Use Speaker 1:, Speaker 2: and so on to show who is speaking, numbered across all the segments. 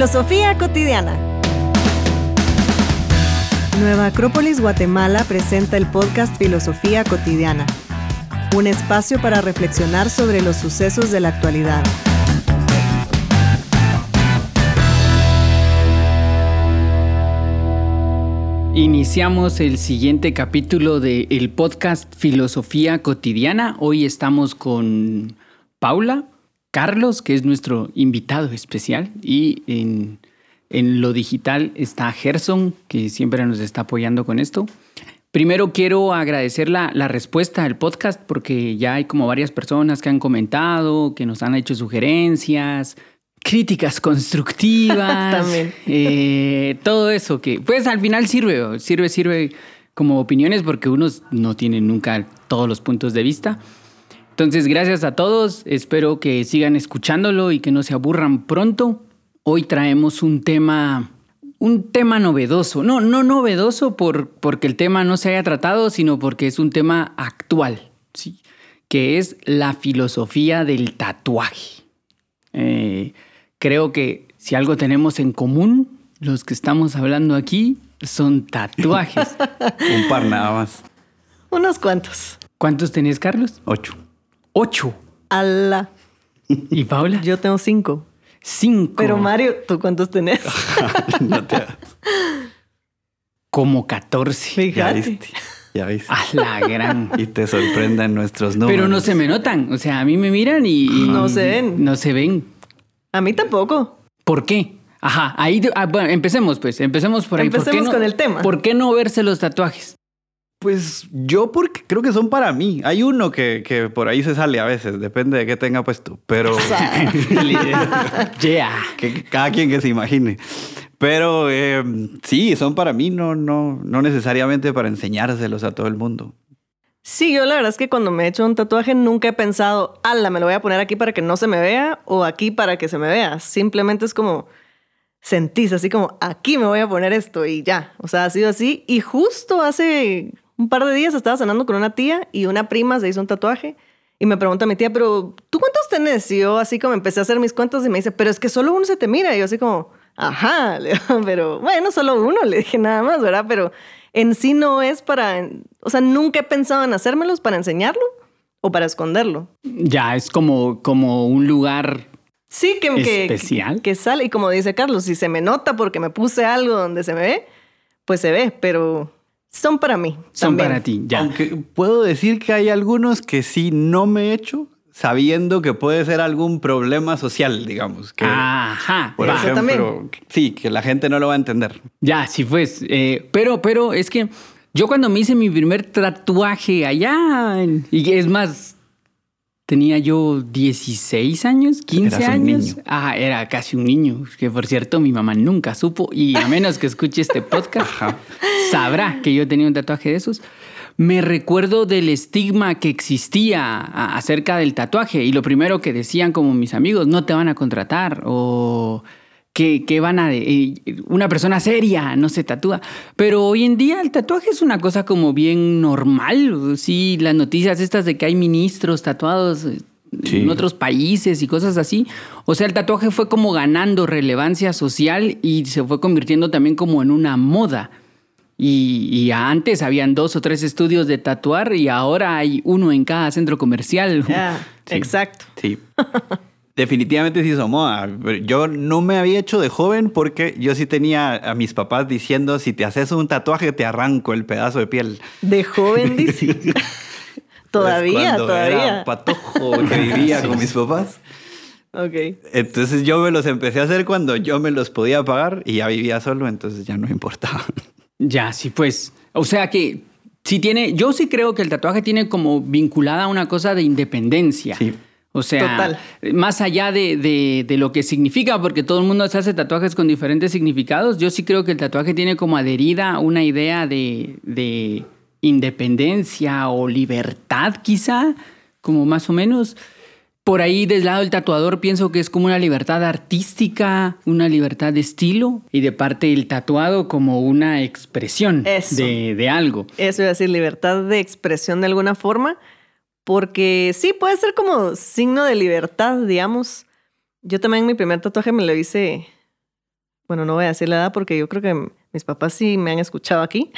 Speaker 1: Filosofía cotidiana. Nueva Acrópolis Guatemala presenta el podcast Filosofía cotidiana, un espacio para reflexionar sobre los sucesos de la actualidad.
Speaker 2: Iniciamos el siguiente capítulo del podcast Filosofía Cotidiana. Hoy estamos con Paula, Carlos, que es nuestro invitado especial, y en, lo digital está Gerson, que siempre nos está apoyando con esto. Primero quiero agradecer la, la, respuesta al podcast porque ya hay como varias personas que han comentado, que nos han hecho sugerencias, críticas constructivas,
Speaker 1: También.
Speaker 2: eh, todo eso que pues al final sirve, sirve, sirve como opiniones porque unos no tienen nunca todos los puntos de vista. Entonces, gracias a todos, espero que sigan escuchándolo y que no se aburran pronto. Hoy traemos un tema, un tema novedoso, no, no novedoso por, porque el tema no se haya tratado, sino porque es un tema actual, ¿sí? que es la filosofía del tatuaje. Eh, creo que si algo tenemos en común, los que estamos hablando aquí, son tatuajes.
Speaker 3: Un par nada más.
Speaker 1: Unos cuantos.
Speaker 2: ¿Cuántos tenés, Carlos?
Speaker 3: Ocho.
Speaker 2: Ocho.
Speaker 1: Ala.
Speaker 2: ¿Y Paula?
Speaker 1: Yo tengo cinco.
Speaker 2: Cinco.
Speaker 1: Pero Mario, ¿tú cuántos tenés?
Speaker 3: no te...
Speaker 2: Como 14.
Speaker 3: Ya
Speaker 1: Fíjate.
Speaker 3: viste. Ya viste.
Speaker 2: A la gran.
Speaker 3: Y te sorprenden nuestros números.
Speaker 2: Pero no se me notan. O sea, a mí me miran y. y
Speaker 1: No se ven.
Speaker 2: No se ven.
Speaker 1: A mí tampoco.
Speaker 2: ¿Por qué? Ajá, ahí. ah, bueno, empecemos pues. Empecemos por ahí. ¿Por qué
Speaker 1: Empecemos
Speaker 2: no-
Speaker 1: con el tema.
Speaker 2: ¿Por qué no verse los tatuajes?
Speaker 3: Pues yo porque creo que son para mí. Hay uno que, que por ahí se sale a veces, depende de qué tenga puesto. Pero
Speaker 2: yeah.
Speaker 3: que cada quien que se imagine. Pero eh, sí, son para mí, no, no, no necesariamente para enseñárselos a todo el mundo.
Speaker 1: Sí, yo la verdad es que cuando me he hecho un tatuaje nunca he pensado, ala, me lo voy a poner aquí para que no se me vea o aquí para que se me vea. Simplemente es como sentís así como, aquí me voy a poner esto y ya. O sea, ha sido así. Y justo hace un par de días estaba cenando con una tía y una prima se hizo un tatuaje y me pregunta mi tía, pero ¿tú cuántos tenés? Y yo así como empecé a hacer mis cuentas y me dice, pero es que solo uno se te mira. Y yo así como, ajá, pero bueno, solo uno, le dije nada más, ¿verdad? Pero en sí no es para, o sea, nunca he pensado en hacérmelos para enseñarlo o para esconderlo.
Speaker 2: Ya, es como, como un lugar.
Speaker 1: Sí, que, que-
Speaker 2: ¿Especial?
Speaker 1: Que, que sale, y como dice Carlos, si se me nota porque me puse algo donde se me ve, pues se ve, pero son para mí.
Speaker 2: Son
Speaker 1: también.
Speaker 2: para ti. Ya.
Speaker 3: Aunque puedo decir que hay algunos que sí no me he hecho, sabiendo que puede ser algún problema social, digamos. Que,
Speaker 2: Ajá.
Speaker 3: por ejemplo, sí, que la gente no lo va a entender.
Speaker 2: Ya, sí, pues. eh, pero, pero es que yo cuando me hice mi primer tatuaje allá, y es más, tenía yo 16 años, 15
Speaker 3: Eras un
Speaker 2: años.
Speaker 3: niño.
Speaker 2: Ah, era casi un niño, que por cierto mi mamá nunca supo, y a menos que escuche este podcast,
Speaker 3: Ajá.
Speaker 2: sabrá que yo tenía un tatuaje de esos. Me recuerdo del estigma que existía acerca del tatuaje y lo primero que decían como mis amigos, no te van a contratar o que, que van a... eh, una persona seria no se tatúa. Pero hoy en día el tatuaje es una cosa como bien normal. Sí, las noticias estas de que hay ministros tatuados eh,
Speaker 3: Sí.
Speaker 2: en otros países y cosas así. O sea, el tatuaje fue como ganando relevancia social y se fue convirtiendo también como en una moda. Y, y antes habían dos o tres estudios de tatuar y ahora hay uno en cada centro comercial.
Speaker 3: Sí.
Speaker 1: exacto.
Speaker 3: Sí. Definitivamente sí. Pero Yo no me había hecho de joven porque yo sí tenía a mis papás diciendo, si te haces un tatuaje te arranco el pedazo de piel.
Speaker 1: De joven, dice. todavía,
Speaker 3: Pues
Speaker 1: todavía.
Speaker 3: Era patojo que vivía con mis papás.
Speaker 1: Ok.
Speaker 3: Entonces yo me los empecé a hacer cuando yo me los podía pagar y ya vivía solo, entonces ya no me importaba.
Speaker 2: Ya, sí, pues. O sea que sí tiene, yo sí creo que el tatuaje tiene como vinculada a una cosa de independencia.
Speaker 3: Sí.
Speaker 2: O sea,
Speaker 1: Total.
Speaker 2: más allá de, de- de lo que significa, porque todo el mundo se hace tatuajes con diferentes significados, yo sí creo que el tatuaje tiene como adherida una idea de, de independencia o libertad, quizá, como más o menos. Por ahí, del lado del tatuador, pienso que es como una libertad artística, una libertad de estilo, y de parte del tatuado como una expresión de, de algo.
Speaker 1: Eso iba a decir, libertad de expresión de alguna forma, porque sí, puede ser como signo de libertad, digamos. Yo también mi primer tatuaje me lo hice bueno, no voy a decir la edad porque yo creo que mis papás sí me han escuchado aquí.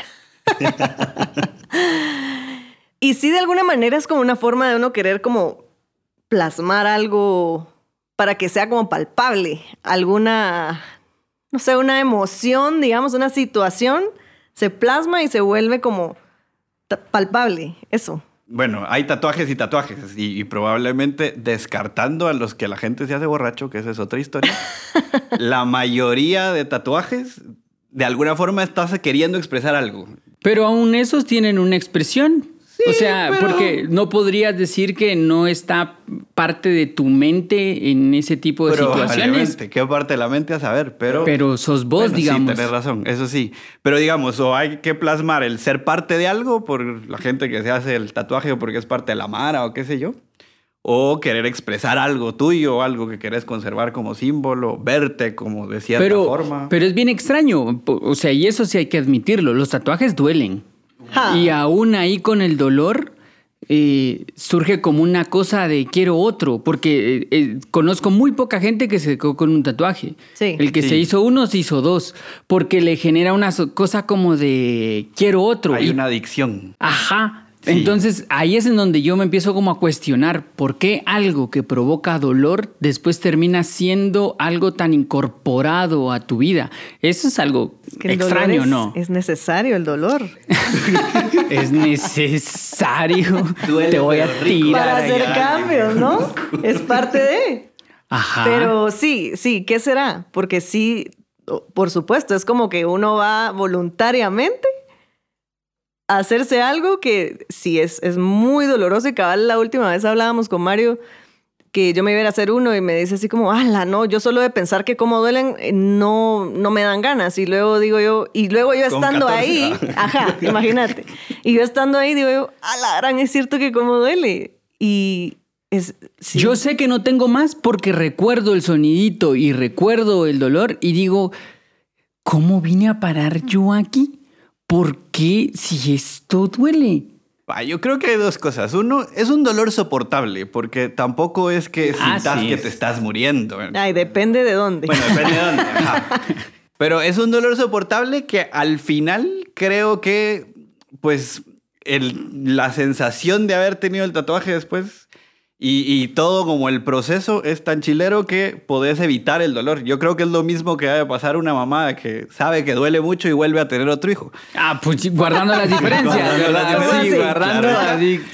Speaker 1: y sí, de alguna manera es como una forma de uno querer como plasmar algo para que sea como palpable, alguna, no sé, una emoción, digamos, una situación, se plasma y se vuelve como palpable, eso.
Speaker 3: Bueno, hay tatuajes y tatuajes y, probablemente descartando a los que la gente se hace borracho, que esa es otra historia, la mayoría de tatuajes de alguna forma estás queriendo expresar algo.
Speaker 2: Pero aún esos tienen una expresión o sea, porque no podrías decir que no está parte de tu mente en ese tipo de situaciones.
Speaker 3: ¿Qué parte de la mente a saber? Pero,
Speaker 2: pero sos vos, digamos.
Speaker 3: Sí, tenés razón, eso sí. Pero digamos, o hay que plasmar el ser parte de algo por la gente que se hace el tatuaje o porque es parte de la mara o qué sé yo. O querer expresar algo tuyo, algo que querés conservar como símbolo, verte como de cierta forma.
Speaker 2: Pero es bien extraño. O sea, y eso sí hay que admitirlo. Los tatuajes duelen. Y aún ahí con el dolor eh, surge como una cosa de quiero otro, porque eh, eh, conozco muy poca gente que se quedó con un tatuaje. El que se hizo uno se hizo dos, porque le genera una cosa como de quiero otro.
Speaker 3: Hay una adicción.
Speaker 2: Ajá. Entonces ahí es en donde yo me empiezo como a cuestionar por qué algo que provoca dolor después termina siendo algo tan incorporado a tu vida. Eso es algo extraño, ¿no?
Speaker 1: Es necesario el dolor.
Speaker 2: es necesario. Te voy a tirar.
Speaker 1: Para hacer cambios, ¿no? es parte de. Ajá. Pero sí, sí, ¿qué será? Porque sí, por supuesto, es como que uno va voluntariamente hacerse algo que sí es, es muy doloroso y cabal la última vez hablábamos con Mario que yo me iba a hacer uno y me dice así como, ala, no, yo solo de pensar que cómo duelen, eh, no, no me dan ganas. Y luego digo yo, y luego yo estando ahí, ajá, imagínate. Y yo estando ahí digo yo, ala, gran, es cierto que cómo duele. Y es...
Speaker 2: Yo sé que no tengo más porque recuerdo el sonidito y recuerdo el dolor y digo, ¿cómo vine a parar yo aquí? ¿Por qué si esto duele?
Speaker 3: yo creo que hay dos cosas. Uno, es un dolor soportable, porque tampoco es que ah, que te estás muriendo.
Speaker 1: Ay, depende de dónde.
Speaker 3: Bueno, depende de dónde. Pero es un dolor soportable que al final creo que, pues, la sensación de haber tenido el tatuaje después y, todo como el proceso es tan chilero que podés evitar el dolor. Yo creo que es lo mismo que debe pasar una mamá que sabe que duele mucho y vuelve a tener otro hijo.
Speaker 2: Ah, pues guardando las diferencias. guardando las diferencias.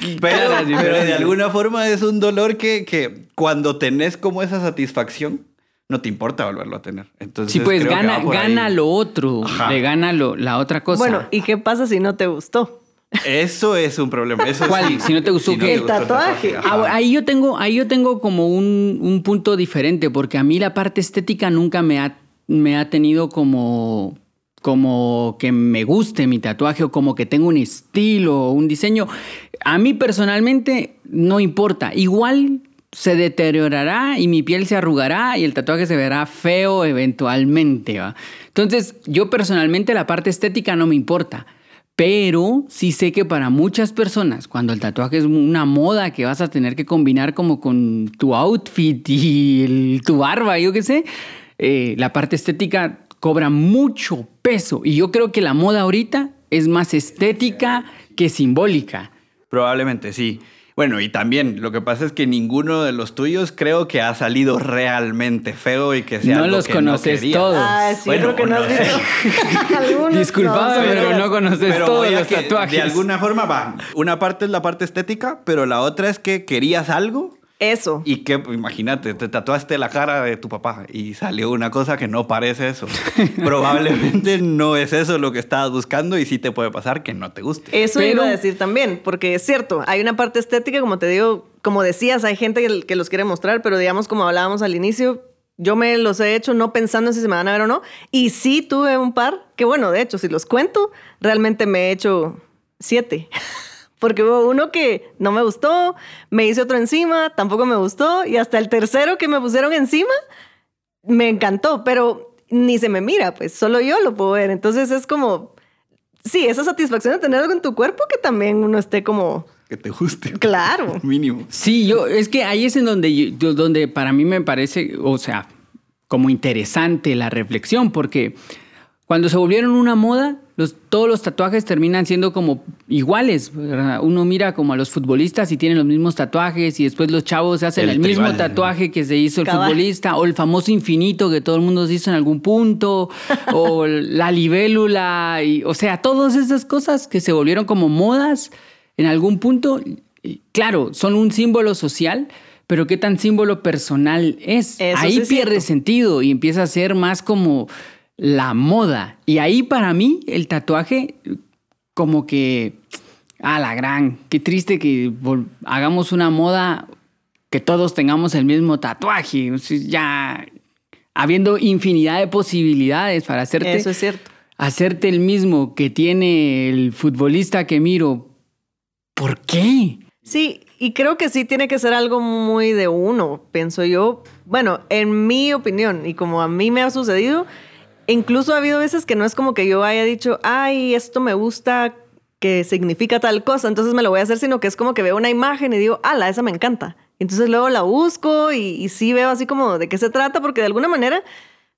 Speaker 2: Sí, guardando
Speaker 3: pero, de alguna forma es un dolor que, que cuando tenés como esa satisfacción, no te importa volverlo a tener. Entonces,
Speaker 2: sí, pues gana, gana lo otro, le gana lo, la otra cosa.
Speaker 1: Bueno, ¿y qué pasa si no te gustó?
Speaker 3: Eso es un problema.
Speaker 2: ¿Cuál? si no te gustó
Speaker 1: el tatuaje.
Speaker 2: Ah, ahí yo tengo, ahí yo tengo como un, punto diferente, porque a mí la parte estética nunca me ha, me ha tenido como, como que me guste mi tatuaje o como que tengo un estilo o un diseño. A mí personalmente no importa. Igual se deteriorará y mi piel se arrugará y el tatuaje se verá feo eventualmente. Entonces, yo personalmente la parte estética no me importa. Pero sí sé que para muchas personas, cuando el tatuaje es una moda que vas a tener que combinar como con tu outfit y tu barba, yo qué sé, eh, la parte estética cobra mucho peso. Y yo creo que la moda ahorita es más estética que simbólica.
Speaker 3: Probablemente sí. Bueno, y también lo que pasa es que ninguno de los tuyos creo que ha salido realmente feo y que sea
Speaker 2: no
Speaker 3: algo
Speaker 2: los
Speaker 3: que
Speaker 2: conoces
Speaker 3: no
Speaker 2: todos.
Speaker 1: Ah, sí, creo que no has visto.
Speaker 2: Disculpame, pero no conoces todos los tatuajes.
Speaker 3: De alguna forma va. Una parte es la parte estética, pero la otra es que querías algo
Speaker 1: eso.
Speaker 3: Y que, imagínate, te tatuaste la cara de tu papá y salió una cosa que no parece eso. Probablemente no es eso lo que estabas buscando y sí te puede pasar que no te guste.
Speaker 1: Eso iba a decir también, porque es cierto, hay una parte estética, como te digo, como decías, hay gente que, que los quiere mostrar, pero digamos, como hablábamos al inicio, yo me los he hecho no pensando en si se me van a ver o no. Y sí tuve un par, que bueno, de hecho, si los cuento, realmente me he hecho siete. Porque hubo uno que no me gustó, me hice otro encima, tampoco me gustó, y hasta el tercero que me pusieron encima me encantó, pero ni se me mira, pues solo yo lo puedo ver. Entonces es como, sí, esa satisfacción de tener algo en tu cuerpo que también uno esté como...
Speaker 3: Que te guste.
Speaker 1: Claro.
Speaker 3: Mínimo.
Speaker 2: Sí, yo, es que ahí es en donde, donde para mí me parece, o sea, como interesante la reflexión, porque cuando se volvieron una moda, los, todos los tatuajes terminan siendo como iguales. ¿verdad? Uno mira como a los futbolistas y tienen los mismos tatuajes y después los chavos hacen el,
Speaker 3: El
Speaker 2: mismo tatuaje que se hizo el
Speaker 1: Cabal.
Speaker 2: futbolista o el famoso infinito que todo el mundo se hizo en algún punto o la libélula y o sea, todas esas cosas que se volvieron como modas en algún punto, y claro, son un símbolo social, pero qué tan símbolo personal es.
Speaker 1: Eso
Speaker 2: Ahí
Speaker 1: sí
Speaker 2: pierde sentido y empieza a ser más como la moda. Y ahí para mí el tatuaje como que a la gran, qué triste que hagamos una moda que todos tengamos el mismo tatuaje, ya habiendo infinidad de posibilidades para hacerte
Speaker 1: Eso es cierto.
Speaker 2: hacerte el mismo que tiene el futbolista que miro. ¿Por qué?
Speaker 1: Sí, y creo que sí tiene que ser algo muy de uno, pienso yo. Bueno, en mi opinión, y como a mí me ha sucedido, incluso ha habido veces que no es como que yo haya dicho, ay, esto me gusta que significa tal cosa, entonces me lo voy a hacer, sino que es como que veo una imagen y digo, ala, esa me encanta. Entonces luego la busco y, y sí veo así como de qué se trata, porque de alguna manera,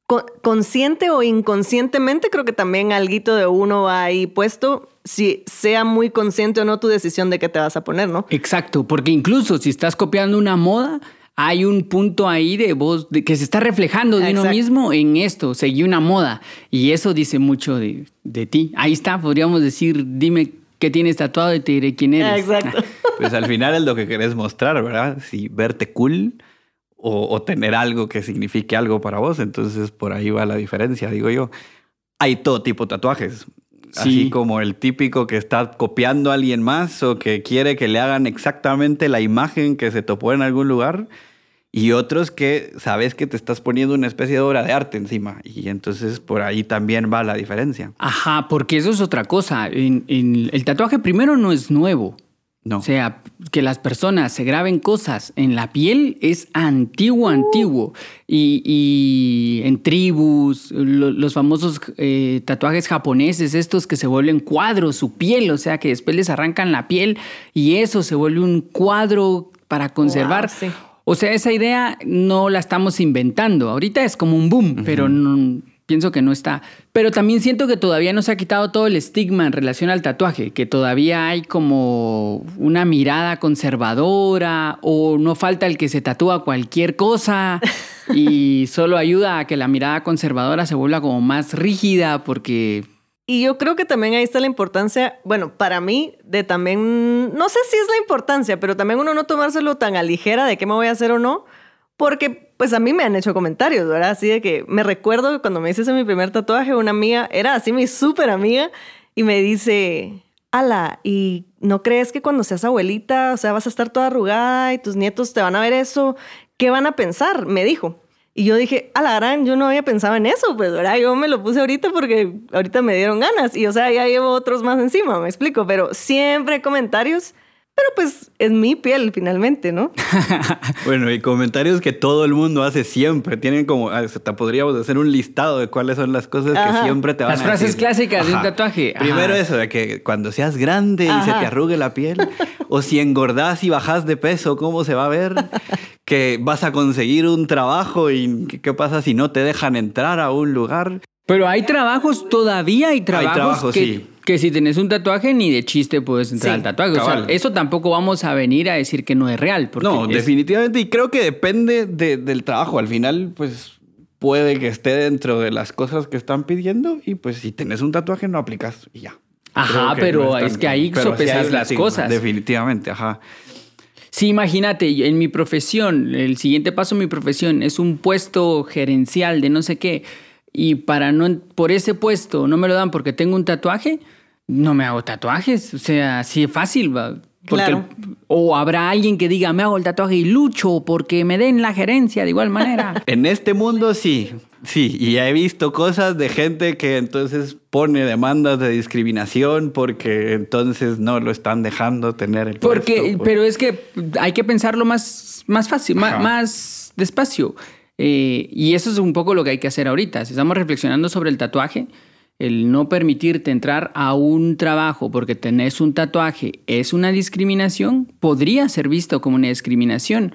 Speaker 1: co- consciente o inconscientemente, creo que también alguito de uno va ahí puesto, si sea muy consciente o no tu decisión de qué te vas a poner, ¿no?
Speaker 2: Exacto, porque incluso si estás copiando una moda, hay un punto ahí de vos de que se está reflejando de uno
Speaker 1: Exacto.
Speaker 2: mismo en esto, seguí una moda. Y eso dice mucho de, de ti. Ahí está, podríamos decir, dime qué tienes tatuado y te diré quién eres.
Speaker 1: Exacto.
Speaker 3: Pues al final es lo que querés mostrar, ¿verdad? Si verte cool o, o tener algo que signifique algo para vos. Entonces por ahí va la diferencia, digo yo. Hay todo tipo de tatuajes. Así
Speaker 2: Sí.
Speaker 3: como el típico que está copiando a alguien más o que quiere que le hagan exactamente la imagen que se topó en algún lugar. Y otros que sabes que te estás poniendo una especie de obra de arte encima. Y entonces por ahí también va la diferencia.
Speaker 2: Ajá, porque eso es otra cosa. En- en- el tatuaje primero no es nuevo.
Speaker 3: No.
Speaker 2: O sea, que las personas se graben cosas en la piel es antiguo, antiguo. Y, y en tribus, lo- los famosos eh, tatuajes japoneses, estos que se vuelven cuadros, su piel, o sea, que después les arrancan la piel y eso se vuelve un cuadro para conservar.
Speaker 1: Wow, sí.
Speaker 2: O sea, esa idea no la estamos inventando. Ahorita es como un boom, pero no- pienso que no está. Pero también siento que todavía no se ha quitado todo el estigma en relación al tatuaje, que todavía hay como una mirada conservadora o no falta el que se tatúa cualquier cosa y solo ayuda a que la mirada conservadora se vuelva como más rígida porque
Speaker 1: Y yo creo que también ahí está la importancia, bueno, para mí, de también, no sé si es la importancia, pero también uno no tomárselo tan a ligera de qué me voy a hacer o no, porque pues a mí me han hecho comentarios, ¿verdad? Así de que me recuerdo cuando me hice ese mi primer tatuaje, una amiga, era así mi súper amiga, y me dice, ala, ¿y no crees que cuando seas abuelita, o sea, vas a estar toda arrugada y tus nietos te van a ver eso? ¿Qué van a pensar? Me dijo. Y yo dije, a la gran, yo no había pensado en eso, pues, ¿verdad? Yo me lo puse ahorita porque ahorita me dieron ganas. Y, o sea, ya llevo otros más encima, me explico. Pero siempre hay comentarios, pero pues es mi piel finalmente, ¿no?
Speaker 3: Bueno, y comentarios que todo el mundo hace siempre. Tienen como, hasta podríamos hacer un listado de cuáles son las cosas
Speaker 1: Ajá.
Speaker 3: que siempre te van
Speaker 2: Las
Speaker 3: a
Speaker 2: frases
Speaker 3: decir.
Speaker 2: clásicas de un tatuaje. Ajá.
Speaker 3: Primero eso, de que cuando seas grande y se
Speaker 1: Ajá.
Speaker 3: te arrugue la piel, o si engordás y bajás de peso, ¿cómo se va a ver? que vas a conseguir un trabajo y ¿qué- pasa si no te dejan entrar a un lugar.
Speaker 2: Pero hay trabajos, todavía hay trabajos,
Speaker 3: trabajos,
Speaker 2: que,
Speaker 3: sí.
Speaker 2: que si tenés un tatuaje ni de chiste puedes entrar
Speaker 1: Sí,
Speaker 2: al tatuaje. O sea, eso tampoco vamos a venir a decir que no es real. Porque
Speaker 3: No,
Speaker 2: es-
Speaker 3: definitivamente, y creo que depende de- del trabajo. Al final, pues puede que esté dentro de las cosas que están pidiendo y pues si tenés un tatuaje no aplicas y ya.
Speaker 2: Ajá, pero
Speaker 3: tan-
Speaker 2: es que ahí sopesas
Speaker 3: hay
Speaker 2: las
Speaker 3: estigma,
Speaker 2: cosas.
Speaker 3: Definitivamente, ajá.
Speaker 2: Sí, imagínate, en mi profesión, el siguiente paso en mi profesión es un puesto gerencial de no sé qué, y para no, por ese puesto no me lo dan porque tengo un tatuaje, no me hago tatuajes. O sea, así es fácil, va. Porque
Speaker 1: Claro.
Speaker 2: el- o habrá alguien que diga, me hago el tatuaje y lucho porque me den la gerencia de igual manera.
Speaker 3: En este mundo sí, sí, y he visto cosas de gente que entonces pone demandas de discriminación porque entonces no lo están dejando tener el
Speaker 2: Porque,
Speaker 3: puesto, pues.
Speaker 2: pero es que hay que pensarlo más, más fácil, más, más despacio. Eh, y eso es un poco lo que hay que hacer ahorita. Si estamos reflexionando sobre el tatuaje, el no permitirte entrar a un trabajo porque tenés un tatuaje es una discriminación, podría ser visto como una discriminación.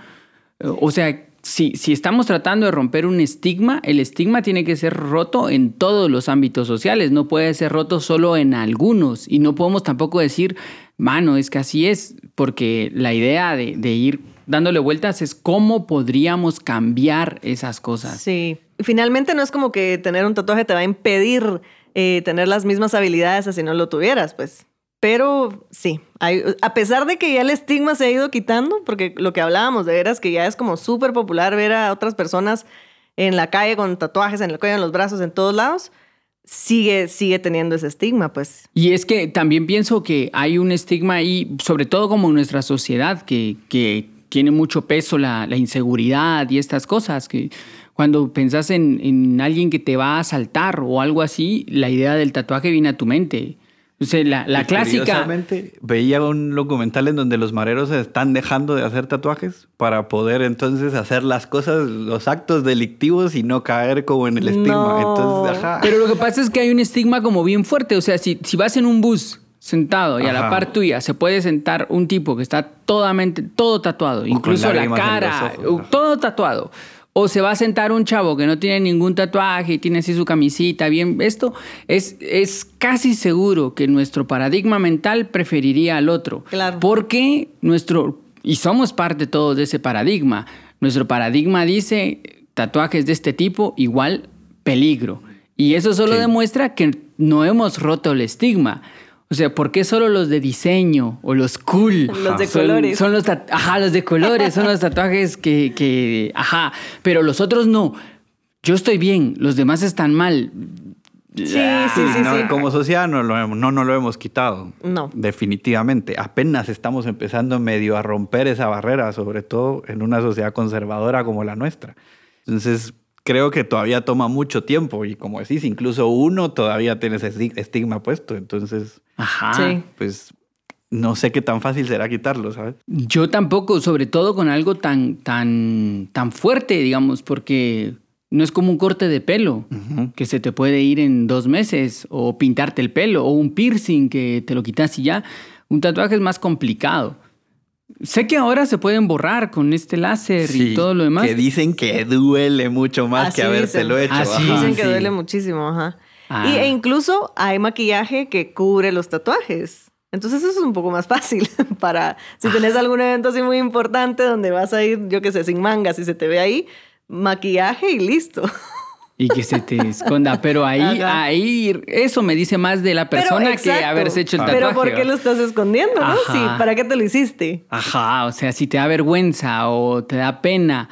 Speaker 2: Eh, O sea, si, si estamos tratando de romper un estigma, el estigma tiene que ser roto en todos los ámbitos sociales, no puede ser roto solo en algunos. Y no podemos tampoco decir, mano, es que así es, porque la idea de, de ir dándole vueltas es cómo podríamos cambiar esas cosas.
Speaker 1: Sí. Finalmente no es como que tener un tatuaje te va a impedir eh, tener las mismas habilidades así no lo tuvieras, pues. Pero sí, hay, a pesar de que ya el estigma se ha ido quitando, porque lo que hablábamos de veras que ya es como súper popular ver a otras personas en la calle con tatuajes en el cuello, en los brazos, en todos lados, sigue, sigue teniendo ese estigma, pues.
Speaker 2: Y es que también pienso que hay un estigma ahí, sobre todo como en nuestra sociedad, que, que tiene mucho peso la, la inseguridad y estas cosas, que cuando pensás en, en, alguien que te va a asaltar o algo así, la idea del tatuaje viene a tu mente. O sea, la, la clásica...
Speaker 3: veía un documental en donde los mareros están dejando de hacer tatuajes para poder entonces hacer las cosas, los actos delictivos y no caer como en el estigma.
Speaker 1: No.
Speaker 3: Entonces, ajá.
Speaker 2: Pero lo que pasa es que hay un estigma como bien fuerte. O sea, si, si vas en un bus sentado y a la par tuya se puede sentar un tipo que está todamente, todo tatuado, incluso la cara, todo tatuado. O se va a sentar un chavo que no tiene ningún tatuaje y tiene así su camisita, bien, esto es, es casi seguro que nuestro paradigma mental preferiría al otro.
Speaker 1: Claro.
Speaker 2: Porque nuestro, y somos parte todos de ese paradigma, nuestro paradigma dice tatuajes de este tipo igual peligro. Y eso solo
Speaker 3: Sí.
Speaker 2: demuestra que no hemos roto el estigma. O sea, ¿por qué solo los de diseño o los cool?
Speaker 1: Los de
Speaker 2: son,
Speaker 1: colores.
Speaker 2: Son los, ajá, los de colores, son los tatuajes que, que, ajá, pero los otros no. Yo estoy bien, los demás están mal.
Speaker 1: Sí, sí, sí,
Speaker 3: no,
Speaker 1: sí.
Speaker 3: Como sociedad no lo, hemos- no, no lo hemos quitado.
Speaker 1: No.
Speaker 3: Definitivamente. Apenas estamos empezando medio a romper esa barrera, sobre todo en una sociedad conservadora como la nuestra. Entonces, creo que todavía toma mucho tiempo y como decís, incluso uno todavía tiene ese esti- estigma puesto. Entonces,
Speaker 2: Ajá.
Speaker 1: Sí.
Speaker 3: pues, no sé qué tan fácil será quitarlo, ¿sabes?
Speaker 2: Yo tampoco, sobre todo con algo tan, tan, tan fuerte, digamos, porque no es como un corte de pelo
Speaker 3: Ujú.
Speaker 2: que se te puede ir en dos meses, o pintarte el pelo, o un piercing que te lo quitas y ya. Un tatuaje es más complicado. Sé que ahora se pueden borrar con este láser y
Speaker 3: Sí,
Speaker 2: todo lo demás.
Speaker 3: Que dicen que duele mucho más
Speaker 1: Así
Speaker 3: que habértelo
Speaker 1: dicen.
Speaker 3: hecho.
Speaker 2: Ah, sí.
Speaker 3: ajá,
Speaker 1: Dicen que
Speaker 3: sí.
Speaker 1: duele muchísimo, ajá.
Speaker 2: Ah.
Speaker 1: Y, e incluso hay maquillaje que cubre los tatuajes. Entonces eso es un poco más fácil para si tenés algún evento así muy importante donde vas a ir, yo qué sé, sin mangas y se te ve ahí, maquillaje y listo.
Speaker 2: Y que se te esconda. Pero ahí,
Speaker 1: Ajá.
Speaker 2: ahí, eso me dice más de la persona que haberse hecho el tatuaje.
Speaker 1: Pero ¿por qué lo estás escondiendo, no? Sí, ¿para qué te lo hiciste?
Speaker 2: Ajá, o sea, si te da vergüenza o te da pena.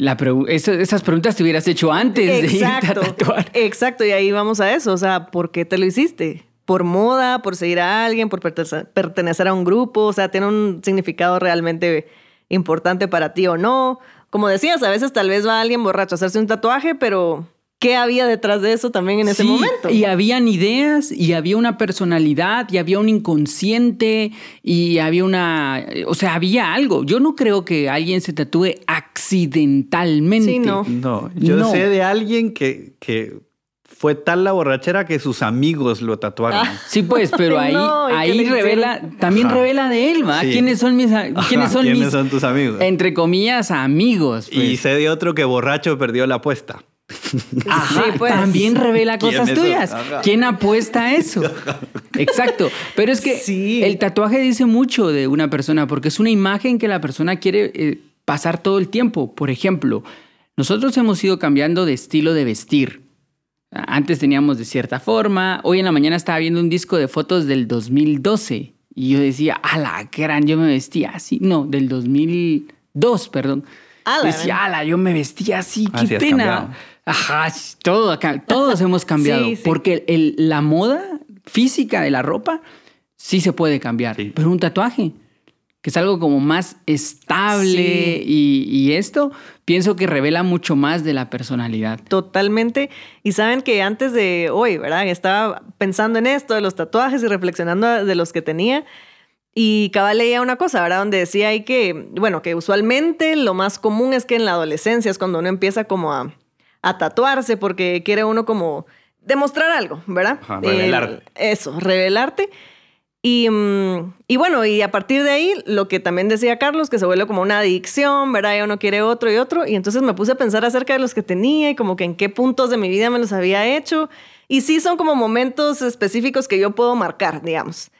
Speaker 2: La pregu- eso- esas preguntas te hubieras hecho antes de irte a
Speaker 1: Exacto,
Speaker 2: tatuar.
Speaker 1: exacto, y ahí vamos a eso, o sea, ¿por qué te lo hiciste? ¿Por moda, por seguir a alguien, por pertenecer a un grupo? O sea, ¿tiene un significado realmente importante para ti o no? Como decías, a veces tal vez va alguien borracho a hacerse un tatuaje, pero ¿qué había detrás de eso también en ese
Speaker 2: Sí,
Speaker 1: momento?
Speaker 2: Y habían ideas, y había una personalidad, y había un inconsciente, y había una. O sea, había algo. Yo no creo que alguien se tatúe accidentalmente.
Speaker 1: Sí, no.
Speaker 3: No, yo
Speaker 2: No.
Speaker 3: sé de alguien que, que fue tal la borrachera que sus amigos lo tatuaron.
Speaker 1: Ah.
Speaker 2: Sí, pues, pero ahí,
Speaker 1: No, ¿y qué
Speaker 2: ahí revela, también
Speaker 3: Ajá.
Speaker 2: revela de él, ¿va?
Speaker 3: Sí.
Speaker 2: ¿Quiénes son mis, quiénes son
Speaker 3: ¿quiénes
Speaker 2: mis,
Speaker 3: son tus amigos?
Speaker 2: entre comillas, amigos?
Speaker 3: Y
Speaker 2: pues?
Speaker 3: sé de otro que borracho perdió la apuesta.
Speaker 2: Ajá,
Speaker 1: Sí, pues.
Speaker 2: también revela cosas tuyas.
Speaker 3: Ajá.
Speaker 2: ¿Quién apuesta a eso? Exacto. Pero es que
Speaker 1: Sí.
Speaker 2: el tatuaje dice mucho de una persona porque es una imagen que la persona quiere eh, pasar todo el tiempo. Por ejemplo, nosotros hemos ido cambiando de estilo de vestir. Antes teníamos de cierta forma. Hoy en la mañana estaba viendo un disco de fotos del 2012 y yo decía, ala, qué gran, yo me vestía así. No, del 2002, perdón.
Speaker 1: Ala,
Speaker 2: decía, ala, yo me vestía así, qué pena.
Speaker 3: cambiado.
Speaker 2: Ajá, todo acá, todos hemos cambiado.
Speaker 1: Sí, sí.
Speaker 2: Porque el- la moda física de la ropa sí se puede cambiar.
Speaker 3: Sí.
Speaker 2: Pero un tatuaje, que es algo como más estable
Speaker 1: Sí.
Speaker 2: y, y esto, pienso que revela mucho más de la personalidad.
Speaker 1: Totalmente. Y saben que antes de hoy, ¿verdad? Estaba pensando en esto de los tatuajes y reflexionando de los que tenía. Y cabal leía una cosa, ¿verdad? Donde decía ahí que, bueno, que usualmente lo más común es que en la adolescencia es cuando uno empieza como a, a tatuarse porque quiere uno como demostrar algo, ¿verdad?
Speaker 3: Ajá, revelar.
Speaker 1: Eh, eso, revelarte. Y, mm, y, bueno, y a partir de ahí, lo que también decía Carlos, que se vuelve como una adicción, ¿verdad? Y uno quiere otro y otro. Y entonces me puse a pensar acerca de los que tenía y como que en qué puntos de mi vida me los había hecho. Y sí son como momentos específicos que yo puedo marcar, digamos.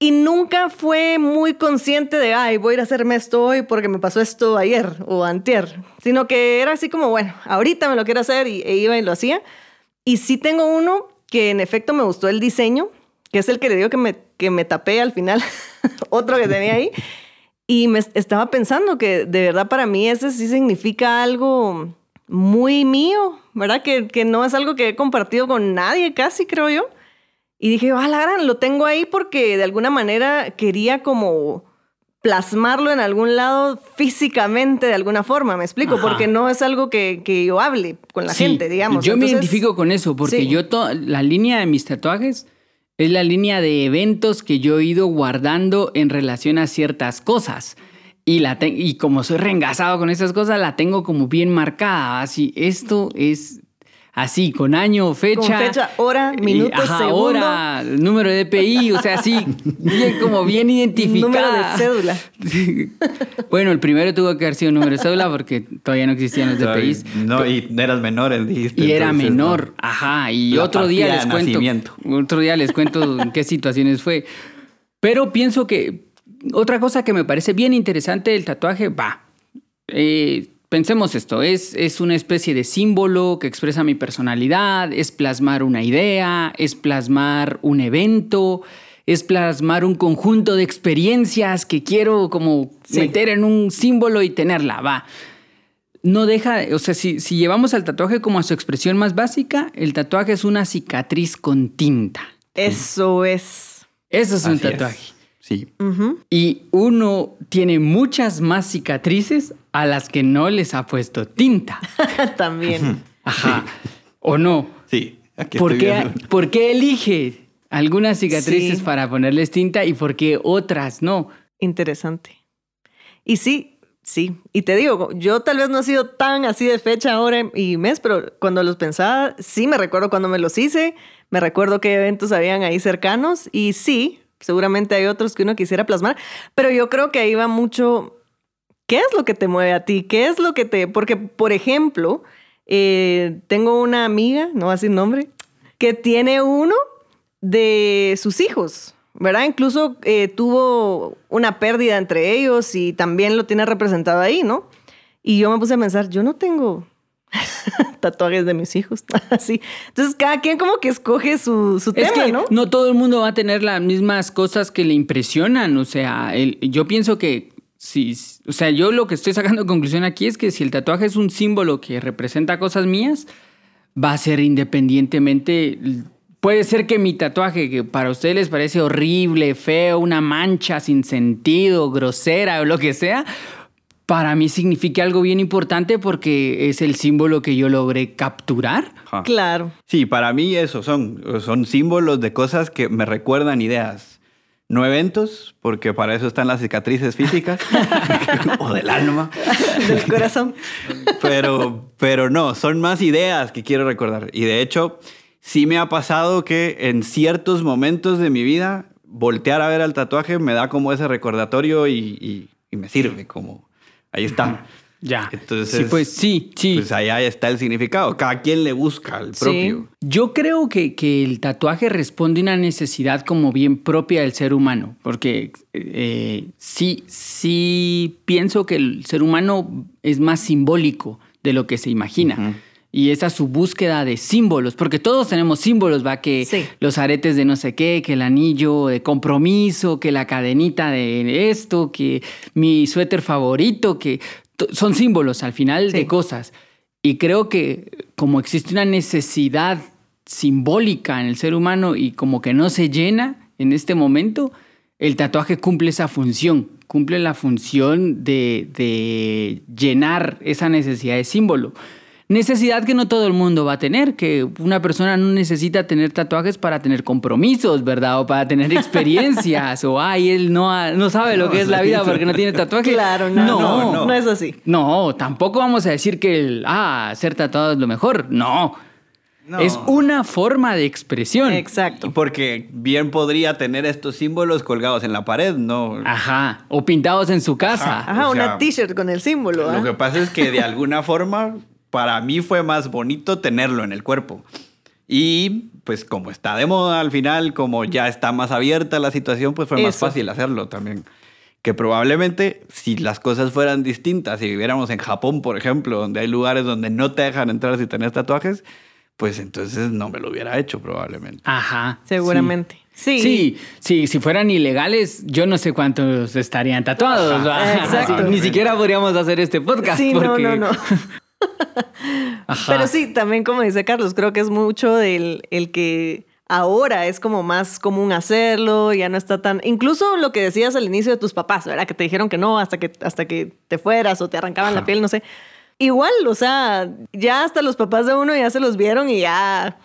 Speaker 1: Y nunca fue muy consciente de, ay, voy a ir a hacerme esto hoy porque me pasó esto ayer o antier. Sino que era así como, bueno, ahorita me lo quiero hacer y, e iba y lo hacía. Y sí tengo uno que en efecto me gustó el diseño que es el que le digo que me, que me tapé al final, otro que tenía ahí. Y me estaba pensando que de verdad para mí ese sí significa algo muy mío, ¿verdad? Que, que no es algo que he compartido con nadie casi, creo yo. Y dije, ah, la gran, lo tengo ahí porque de alguna manera quería como plasmarlo en algún lado físicamente de alguna forma, me explico, porque no es algo que, que, yo hable con la gente, digamos.
Speaker 2: Yo me identifico con eso, porque yo la línea de mis tatuajes es la línea de eventos que yo he ido guardando en relación a ciertas cosas. Y, la y como soy reengasado con esas cosas, la tengo como bien marcada. Así, esto es así, con año, fecha. Con
Speaker 1: fecha, hora, minuto, ajá, segundo.
Speaker 2: hora, número de DPI, o sea, así, bien, como bien identificada.
Speaker 1: Número de cédula.
Speaker 2: bueno, el primero tuvo que haber sido número de cédula porque todavía no existían los DPIs.
Speaker 3: No, y eras menor, dijiste.
Speaker 2: Y era menor, ajá, y otro día les cuento. Otro día les cuento en qué situaciones fue. Pero pienso que otra cosa que me parece bien interesante del tatuaje, va, eh, Pensemos esto, es, es una especie de símbolo que expresa mi personalidad, es plasmar una idea, es plasmar un evento, es plasmar un conjunto de experiencias que quiero como meter en un símbolo y tenerla, va. No deja, o sea, si, si llevamos al tatuaje como a su expresión más básica, el tatuaje es una cicatriz con tinta.
Speaker 1: Eso es.
Speaker 2: Eso es un tatuaje.
Speaker 3: Sí.
Speaker 2: Y uno tiene muchas más cicatrices a las que no les ha puesto tinta.
Speaker 1: También.
Speaker 2: Ajá. ¿O no?
Speaker 3: Sí.
Speaker 2: ¿Por qué, ¿Por qué, elige algunas cicatrices para ponerles tinta y por qué otras no?
Speaker 1: Interesante. Y sí, sí. Y te digo, yo tal vez no he sido tan así de fecha, hora y mes, pero cuando los pensaba, sí me recuerdo cuando me los hice, me recuerdo qué eventos habían ahí cercanos y sí, Seguramente hay otros que uno quisiera plasmar, pero yo creo que ahí va mucho, ¿qué es lo que te mueve a ti? ¿Qué es lo que te...? Porque, por ejemplo, eh, tengo una amiga, no voy a decir nombre, que tiene uno de sus hijos, ¿verdad? Incluso eh, tuvo una pérdida entre ellos y también lo tiene representado ahí, ¿no? Y yo me puse a pensar, yo no tengo tatuajes de mis hijos, así. Entonces, cada quien como que escoge su, su tema,
Speaker 2: que
Speaker 1: ¿no?
Speaker 2: No todo el mundo va a tener las mismas cosas que le impresionan. O sea, yo pienso que si, o sea, yo lo que estoy sacando de conclusión aquí es que si el tatuaje es un símbolo que representa cosas mías, va a ser independientemente. Puede ser que mi tatuaje, que para ustedes les parece horrible, feo, una mancha sin sentido, grosera o lo que sea, para mí significa algo bien importante porque es el símbolo que yo logré capturar.
Speaker 1: Claro.
Speaker 3: Sí, para mí eso son, son símbolos de cosas que me recuerdan ideas. No eventos, porque para eso están las cicatrices físicas o del alma.
Speaker 1: del corazón.
Speaker 3: pero, pero no, son más ideas que quiero recordar. Y de hecho, sí me ha pasado que en ciertos momentos de mi vida, voltear a ver al tatuaje me da como ese recordatorio y, y me sirve como Ahí está.
Speaker 2: Ya. Entonces, sí, pues sí, sí.
Speaker 3: Pues allá está el significado. Cada quien le busca el propio.
Speaker 2: Yo creo que, que, el tatuaje responde a una necesidad como bien propia del ser humano. Porque eh, sí, sí pienso que el ser humano es más simbólico de lo que se imagina. Y esa es su búsqueda de símbolos, porque todos tenemos símbolos, va, que los aretes de no sé qué, que el anillo de compromiso, que la cadenita de esto, que mi suéter favorito, que son símbolos al final de cosas. Y creo que como existe una necesidad simbólica en el ser humano y como que no se llena en este momento, el tatuaje cumple esa función, cumple la función de, de llenar esa necesidad de símbolo. Necesidad que no todo el mundo va a tener, que una persona no necesita tener tatuajes para tener compromisos, ¿verdad? O para tener experiencias, o ay, él no, no sabe lo que es la vida porque no tiene tatuajes.
Speaker 1: Claro, no no, no, es así.
Speaker 2: No, tampoco vamos a decir que el, ah, ser tatuado es lo mejor. No.
Speaker 3: No.
Speaker 2: Es una forma de expresión.
Speaker 1: Exacto.
Speaker 3: Porque bien podría tener estos símbolos colgados en la pared, ¿no?
Speaker 2: Ajá. O pintados en su casa.
Speaker 3: Ajá.
Speaker 1: Ajá,
Speaker 3: o
Speaker 1: una t-shirt con el símbolo.
Speaker 3: Lo
Speaker 1: ¿ah?
Speaker 3: que pasa es que de alguna forma, para mí fue más bonito tenerlo en el cuerpo. Y pues como está de moda al final, como ya está más abierta la situación, pues fue más
Speaker 1: Eso.
Speaker 3: fácil hacerlo también. Que probablemente si las cosas fueran distintas, si viviéramos en Japón, por ejemplo, donde hay lugares donde no te dejan entrar si tenés tatuajes, pues entonces no me lo hubiera hecho probablemente.
Speaker 2: Ajá.
Speaker 1: Seguramente. Sí.
Speaker 2: Sí, sí, si fueran ilegales, yo no sé cuántos estarían tatuados.
Speaker 1: Exacto.
Speaker 2: Sí, Ni siquiera podríamos hacer este podcast.
Speaker 1: Sí,
Speaker 2: porque...
Speaker 1: no, no, no.
Speaker 2: Ajá.
Speaker 1: Pero sí, también como dice Carlos, creo que es mucho del el que ahora es como más común hacerlo, ya no está tan... Incluso lo que decías al inicio de tus papás, ¿verdad? Que te dijeron que no hasta que, hasta que te fueras o te arrancaban la piel, no sé. Igual, o sea, ya hasta los papás de uno ya se los vieron y ya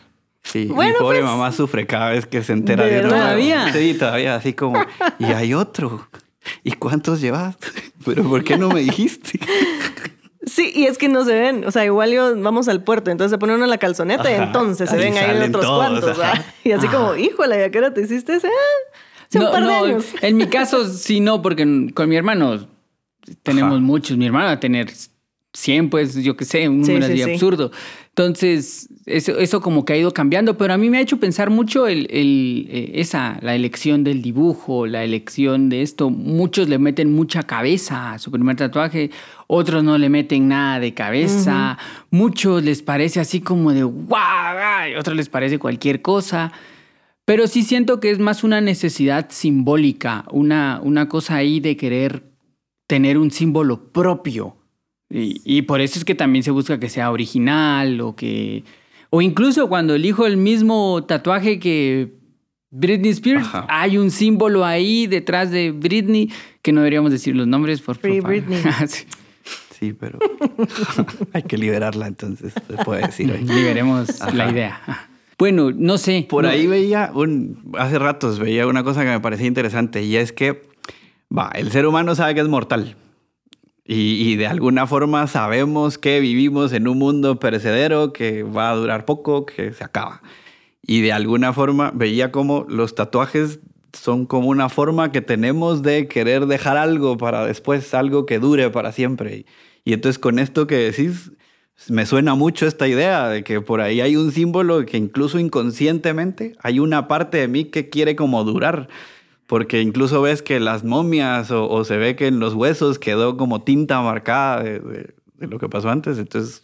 Speaker 3: Sí,
Speaker 1: Bueno,
Speaker 3: mi pobre
Speaker 1: pues,
Speaker 3: mamá sufre cada vez que se entera
Speaker 1: ¿de
Speaker 3: de,
Speaker 2: ¿Todavía?
Speaker 3: Sí, todavía, así como, y hay otro. ¿Y cuántos llevas? Pero ¿por qué no me dijiste?
Speaker 1: Sí, y es que no se ven. O sea, igual yo vamos al puerto, entonces se pone uno en la calzoneta y
Speaker 3: Ajá,
Speaker 1: entonces se ven ahí otros
Speaker 3: todos,
Speaker 1: cuantos.
Speaker 3: ajá.
Speaker 1: ¿verdad? Y así como, híjole, ¿ya qué hora te hiciste ese? Ah, hace un
Speaker 2: No,
Speaker 1: par de
Speaker 2: no,
Speaker 1: años.
Speaker 2: En mi caso, sí, no, porque con mi hermano tenemos
Speaker 3: Ajá.
Speaker 2: muchos. Mi hermano va a tener 100, pues yo qué sé, un número
Speaker 1: sí,
Speaker 2: así
Speaker 1: sí.
Speaker 2: absurdo. Entonces, eso, eso como que ha ido cambiando, pero a mí me ha hecho pensar mucho el, el, eh, esa, la elección del dibujo, la elección de esto. Muchos le meten mucha cabeza a su primer tatuaje, otros no le meten nada de cabeza, muchos les parece así como de guau, ay", otros les parece cualquier cosa. Pero sí siento que es más una necesidad simbólica, una, una cosa ahí de querer tener un símbolo propio. Y, y por eso es que también se busca que sea original o que... O incluso cuando elijo el mismo tatuaje que Britney Spears,
Speaker 3: Ajá.
Speaker 2: hay un símbolo ahí detrás de Britney, que no deberíamos decir los nombres por
Speaker 1: Free. Britney.
Speaker 2: Sí.
Speaker 3: Sí, pero hay que liberarla entonces, se puede decir hoy.
Speaker 2: Liberemos la idea. Bueno, no sé.
Speaker 3: Por
Speaker 2: no-
Speaker 3: ahí veía un, hace ratos veía una cosa que me parecía interesante y es que, va, el ser humano sabe que es mortal. Y, de alguna forma sabemos que vivimos en un mundo perecedero que va a durar poco, que se acaba. Y de alguna forma veía como los tatuajes son como una forma que tenemos de querer dejar algo para después, algo que dure para siempre. Y, y entonces con esto que decís, me suena mucho esta idea de que por ahí hay un símbolo que incluso inconscientemente hay una parte de mí que quiere como durar. Porque incluso ves que las momias o, o se ve que en los huesos quedó como tinta marcada de, de- de lo que pasó antes. Entonces,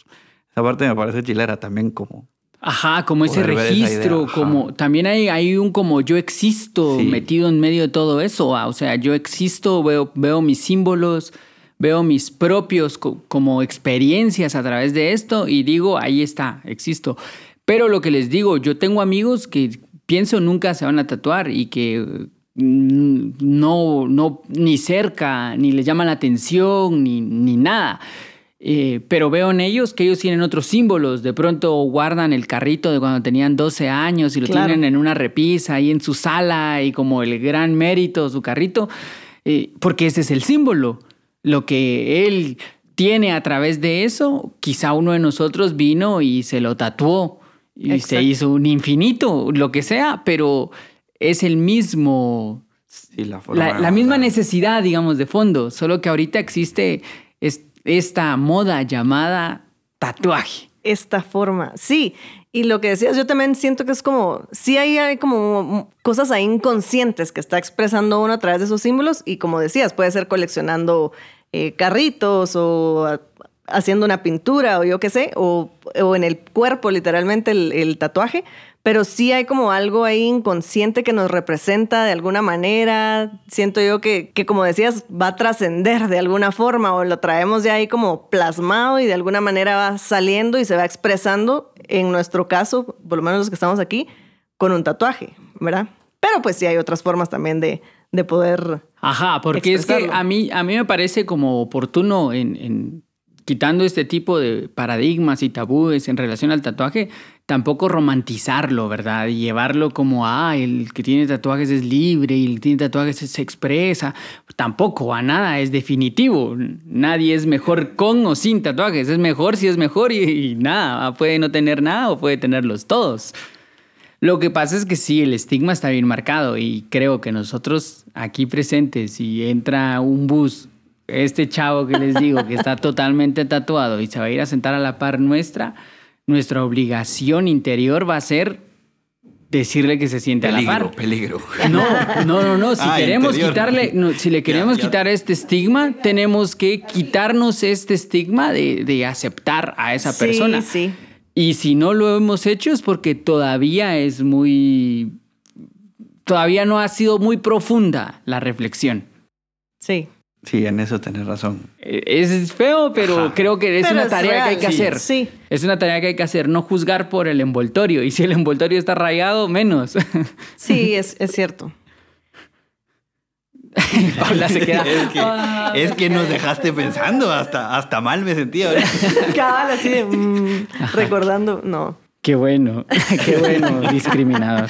Speaker 3: esa parte me parece chilera también como...
Speaker 2: Ajá, como ese registro, como también hay, hay un como yo existo
Speaker 3: Sí.
Speaker 2: metido en medio de todo eso, ah, o sea, yo existo, veo, veo mis símbolos, veo mis propios co- como experiencias a través de esto y digo, ahí está, existo. Pero lo que les digo, yo tengo amigos que pienso nunca se van a tatuar y que no, no, ni cerca, ni les llama la atención, ni, ni nada. Eh, pero veo en ellos que ellos tienen otros símbolos. De pronto guardan el carrito de cuando tenían 12 años y lo
Speaker 1: Claro.
Speaker 2: tienen en una repisa ahí en su sala y como el gran mérito su carrito, eh, porque ese es el símbolo. Lo que él tiene a través de eso, quizá uno de nosotros vino y se lo tatuó y se hizo un infinito, lo que sea, pero es el mismo
Speaker 3: Sí, la, forma
Speaker 2: la,
Speaker 3: de
Speaker 2: la misma necesidad, digamos, de fondo, solo que ahorita existe es- esta moda llamada tatuaje.
Speaker 1: esta forma. Sí, y lo que decías, yo también siento que es como, sí hay, hay como cosas ahí inconscientes que está expresando uno a través de esos símbolos y como decías, puede ser coleccionando eh, carritos o a- haciendo una pintura o yo qué sé, o, o en el cuerpo literalmente el, el tatuaje, pero sí hay como algo ahí inconsciente que nos representa de alguna manera. Siento yo que, que como decías, va a trascender de alguna forma o lo traemos ya ahí como plasmado y de alguna manera va saliendo y se va expresando, en nuestro caso, por lo menos los que estamos aquí, con un tatuaje, ¿verdad? Pero pues sí hay otras formas también de, de poder...
Speaker 2: Ajá, porque es que a mí, a mí me parece como oportuno en, en quitando este tipo de paradigmas y tabúes en relación al tatuaje, tampoco romantizarlo, ¿verdad? Y llevarlo como, ah, el que tiene tatuajes es libre y el que tiene tatuajes se expresa. Tampoco, a nada es definitivo. Nadie es mejor con o sin tatuajes. Es mejor si es mejor y, y nada, puede no tener nada o puede tenerlos todos. Lo que pasa es que sí, el estigma está bien marcado y creo que nosotros aquí presentes, si entra un bus, este chavo que les digo que está totalmente tatuado y se va a ir a sentar a la par nuestra, nuestra obligación interior va a ser decirle que se siente
Speaker 3: peligro,
Speaker 2: a la par.
Speaker 3: Peligro,
Speaker 2: No, no, no, no. Si
Speaker 3: Ah,
Speaker 2: queremos
Speaker 3: interior.
Speaker 2: quitarle, no, si le queremos
Speaker 3: Ya, ya.
Speaker 2: quitar este estigma, tenemos que quitarnos este estigma de, de aceptar a esa
Speaker 1: Sí,
Speaker 2: persona.
Speaker 1: sí.
Speaker 2: Y si no lo hemos hecho es porque todavía es muy. Todavía no ha sido muy profunda la reflexión.
Speaker 1: Sí.
Speaker 3: Sí, en eso tenés razón.
Speaker 2: Eh, Es feo, pero
Speaker 3: Ajá.
Speaker 2: creo que es
Speaker 1: Pero
Speaker 2: una
Speaker 1: es
Speaker 2: tarea que hay que
Speaker 3: sí.
Speaker 2: hacer.
Speaker 1: Sí.
Speaker 2: Es una tarea que hay que hacer, no juzgar por el envoltorio. Y si el envoltorio está rayado, menos.
Speaker 1: Sí, es, es cierto.
Speaker 2: Paula se queda.
Speaker 3: es, que,
Speaker 2: "Ah,
Speaker 3: es que nos dejaste pensando, hasta, hasta mal me sentía.
Speaker 1: Cabal, así de. mm, recordando. No.
Speaker 2: Qué bueno, qué bueno, discriminado.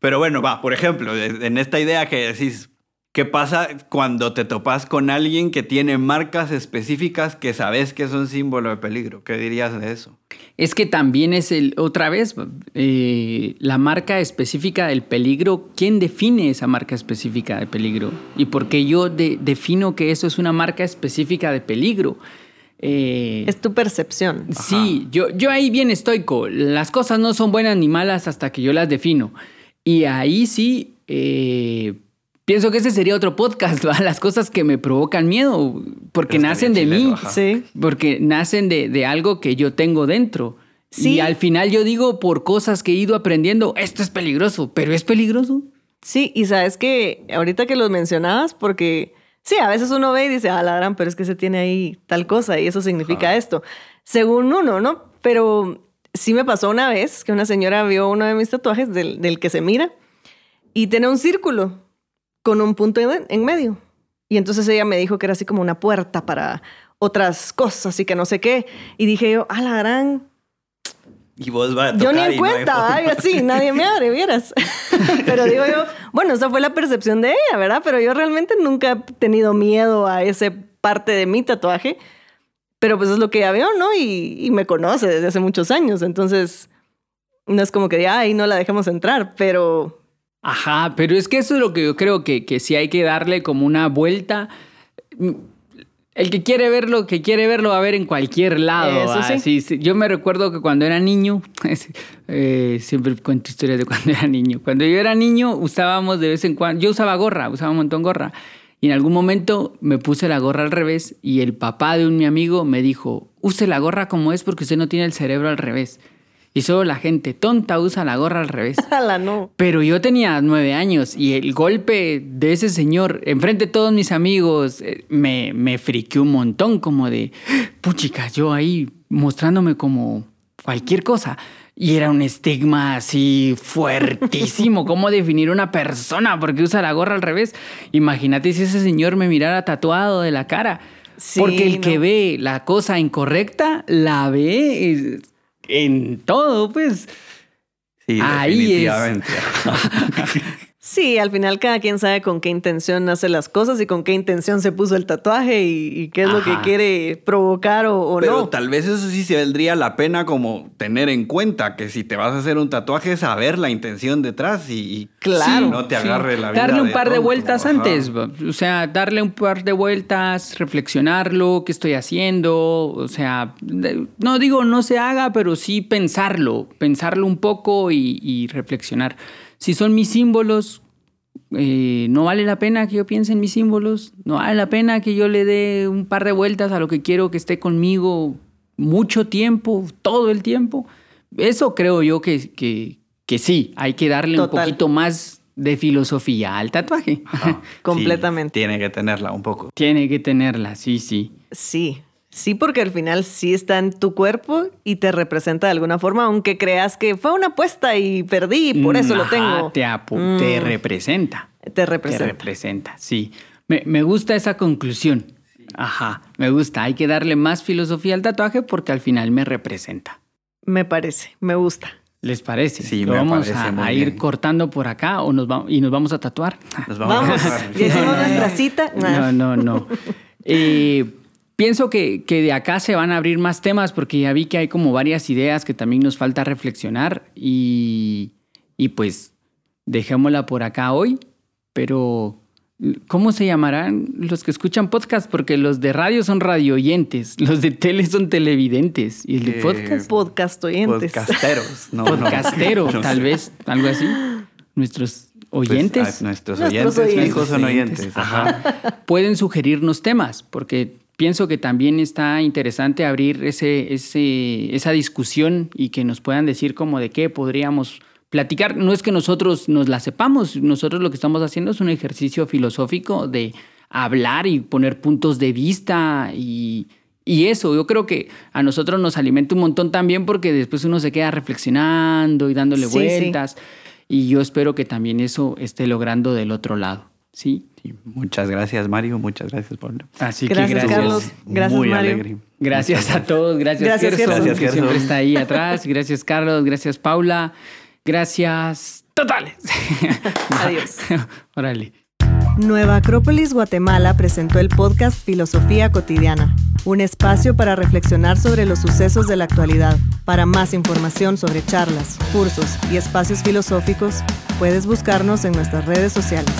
Speaker 3: Pero bueno, va, por ejemplo, en esta idea que decís, ¿qué pasa cuando te topas con alguien que tiene marcas específicas que sabes que son símbolo de peligro? ¿Qué dirías de eso?
Speaker 2: Es que también es el, otra vez, eh, la marca específica del peligro. ¿Quién define esa marca específica de peligro? ¿Y por qué yo de- defino que eso es una marca específica de peligro? Eh,
Speaker 1: Es tu percepción.
Speaker 2: Sí, yo, yo ahí bien estoico. Las cosas no son buenas ni malas hasta que yo las defino. Y ahí sí, eh, pienso que ese sería otro podcast, ¿va? Las cosas que me provocan miedo, porque nacen de mí,
Speaker 3: ajá.
Speaker 1: Sí.
Speaker 2: porque nacen de, de algo que yo tengo dentro.
Speaker 1: Sí.
Speaker 2: Y al final yo digo por cosas que he ido aprendiendo, esto es peligroso, pero es peligroso.
Speaker 1: Sí, y sabes que ahorita que los mencionabas, porque sí, a veces uno ve y dice, ah, la gran, pero es que se tiene ahí tal cosa y eso significa esto. Según uno, ¿no? Pero sí me pasó una vez que una señora vio uno de mis tatuajes del, del que se mira y tiene un círculo con un punto en, en medio. Y entonces ella me dijo que era así como una puerta para otras cosas y que no sé qué. Y dije yo, ah, la gran,
Speaker 3: Y vos vas a
Speaker 1: yo ni
Speaker 3: tocar
Speaker 1: en
Speaker 3: no
Speaker 1: cuenta, ay, así, nadie me abre, vieras. pero digo yo, bueno, esa fue la percepción de ella, ¿verdad? Pero yo realmente nunca he tenido miedo a ese parte de mi tatuaje. Pero pues es lo que ella vio, ¿no? Y, y me conoce desde hace muchos años. Entonces, no es como que diga, ay, no la dejemos entrar, pero
Speaker 2: Ajá, pero es que eso es lo que yo creo que, que sí hay que darle como una vuelta. El que quiere verlo, que quiere verlo va a ver en cualquier lado.
Speaker 1: Eso sí.
Speaker 2: Yo me recuerdo que cuando era niño, eh, siempre cuento historias de cuando era niño. Cuando yo era niño usábamos de vez en cuando, yo usaba gorra, usaba un montón gorra. Y en algún momento me puse la gorra al revés y el papá de un mi amigo me dijo, use la gorra como es porque usted no tiene el cerebro al revés. Y solo la gente tonta usa la gorra al revés.
Speaker 1: ala, no.
Speaker 2: Pero yo tenía nueve años y el golpe de ese señor enfrente de todos mis amigos eh, me, me friqueó un montón, como de, puchica, yo ahí mostrándome como cualquier cosa. Y era un estigma así fuertísimo. ¿Cómo definir una persona porque usa la gorra al revés? Imagínate si ese señor me mirara tatuado de la cara.
Speaker 1: Sí,
Speaker 2: porque el que ve la cosa incorrecta, la ve en todo, pues.
Speaker 3: Sí,
Speaker 2: Ahí es.
Speaker 1: Sí, al final cada quien sabe con qué intención hace las cosas y con qué intención se puso el tatuaje y, y qué es lo que quiere provocar o, o
Speaker 3: Pero
Speaker 1: no.
Speaker 3: tal vez eso sí se valdría la pena como tener en cuenta que si te vas a hacer un tatuaje, saber la intención detrás y, y
Speaker 1: Claro.
Speaker 3: no te agarre la vida.
Speaker 2: Darle un par de vueltas
Speaker 3: ajá.
Speaker 2: antes, o sea, darle un par de vueltas, reflexionarlo, qué estoy haciendo, o sea, no digo no se haga, pero sí pensarlo, pensarlo un poco y, y reflexionar. Si son mis símbolos, eh, no vale la pena que yo piense en mis símbolos, no vale la pena que yo le dé un par de vueltas a lo que quiero que esté conmigo mucho tiempo, todo el tiempo. Eso creo yo que, que, que sí, hay que darle un poquito más de filosofía al tatuaje.
Speaker 1: Completamente.
Speaker 3: Sí, tiene que tenerla un poco.
Speaker 2: Tiene que tenerla, sí, sí.
Speaker 1: Sí, sí, porque al final sí está en tu cuerpo y te representa de alguna forma, aunque creas que fue una apuesta y perdí y por eso lo tengo.
Speaker 2: Te, apu- te
Speaker 1: Mm,
Speaker 2: representa.
Speaker 1: te
Speaker 2: Te
Speaker 1: representa.
Speaker 2: representa, sí. Me, me gusta esa conclusión. Ajá, me gusta. Hay que darle más filosofía al tatuaje porque al final me representa.
Speaker 1: Me parece, me gusta.
Speaker 2: ¿Les parece?
Speaker 3: Sí,
Speaker 2: ¿Lo
Speaker 3: me
Speaker 2: vamos
Speaker 3: parece
Speaker 2: a,
Speaker 3: muy
Speaker 2: a ir
Speaker 3: bien.
Speaker 2: cortando por acá o nos vamos y nos vamos a tatuar?
Speaker 3: Nos vamos,
Speaker 1: Vamos,
Speaker 3: a
Speaker 1: ya hicimos nuestra cita.
Speaker 2: No, no, no. Eh, pienso que, que de acá se van a abrir más temas porque ya vi que hay como varias ideas que también nos falta reflexionar y, y pues dejémosla por acá hoy, pero ¿cómo se llamarán los que escuchan podcast? Porque los de radio son radioyentes, los de tele son televidentes y el de
Speaker 3: Eh,
Speaker 2: podcast
Speaker 1: Podcast oyentes.
Speaker 3: Podcasteros. No,
Speaker 2: podcastero,
Speaker 3: No
Speaker 2: tal
Speaker 3: sé.
Speaker 2: vez, algo así. Nuestros
Speaker 3: Pues,
Speaker 2: oyentes.
Speaker 3: nuestros,
Speaker 1: Nuestros
Speaker 3: oyentes,
Speaker 1: oyentes.
Speaker 3: son oyentes. Ajá.
Speaker 2: pueden sugerirnos temas, porque pienso que también está interesante abrir ese, ese, esa discusión y que nos puedan decir como de qué podríamos platicar. No es que nosotros nos la sepamos, nosotros lo que estamos haciendo es un ejercicio filosófico de hablar y poner puntos de vista y, y eso, yo creo que a nosotros nos alimenta un montón también porque después uno se queda reflexionando y dándole
Speaker 1: Sí, sí.
Speaker 2: vueltas. Y yo espero que también eso esté logrando del otro lado. ¿Sí?
Speaker 3: Sí, muchas gracias, Mario. Muchas gracias, Pablo.
Speaker 2: Así
Speaker 1: Gracias,
Speaker 2: que gracias.
Speaker 1: Carlos. Gracias,
Speaker 3: Muy
Speaker 1: Mario.
Speaker 3: alegre.
Speaker 2: Gracias a todos, gracias,
Speaker 1: Gracias,
Speaker 2: Gerson,
Speaker 1: Gerson.
Speaker 3: Gracias,
Speaker 2: que
Speaker 3: Gerson.
Speaker 2: siempre está ahí atrás. Gracias, Carlos. Gracias, Paula. Gracias totales.
Speaker 1: Adiós.
Speaker 2: Órale.
Speaker 1: Nueva Acrópolis Guatemala presentó el podcast Filosofía Cotidiana, un espacio para reflexionar sobre los sucesos de la actualidad. Para más información sobre charlas, cursos y espacios filosóficos, puedes buscarnos en nuestras redes sociales.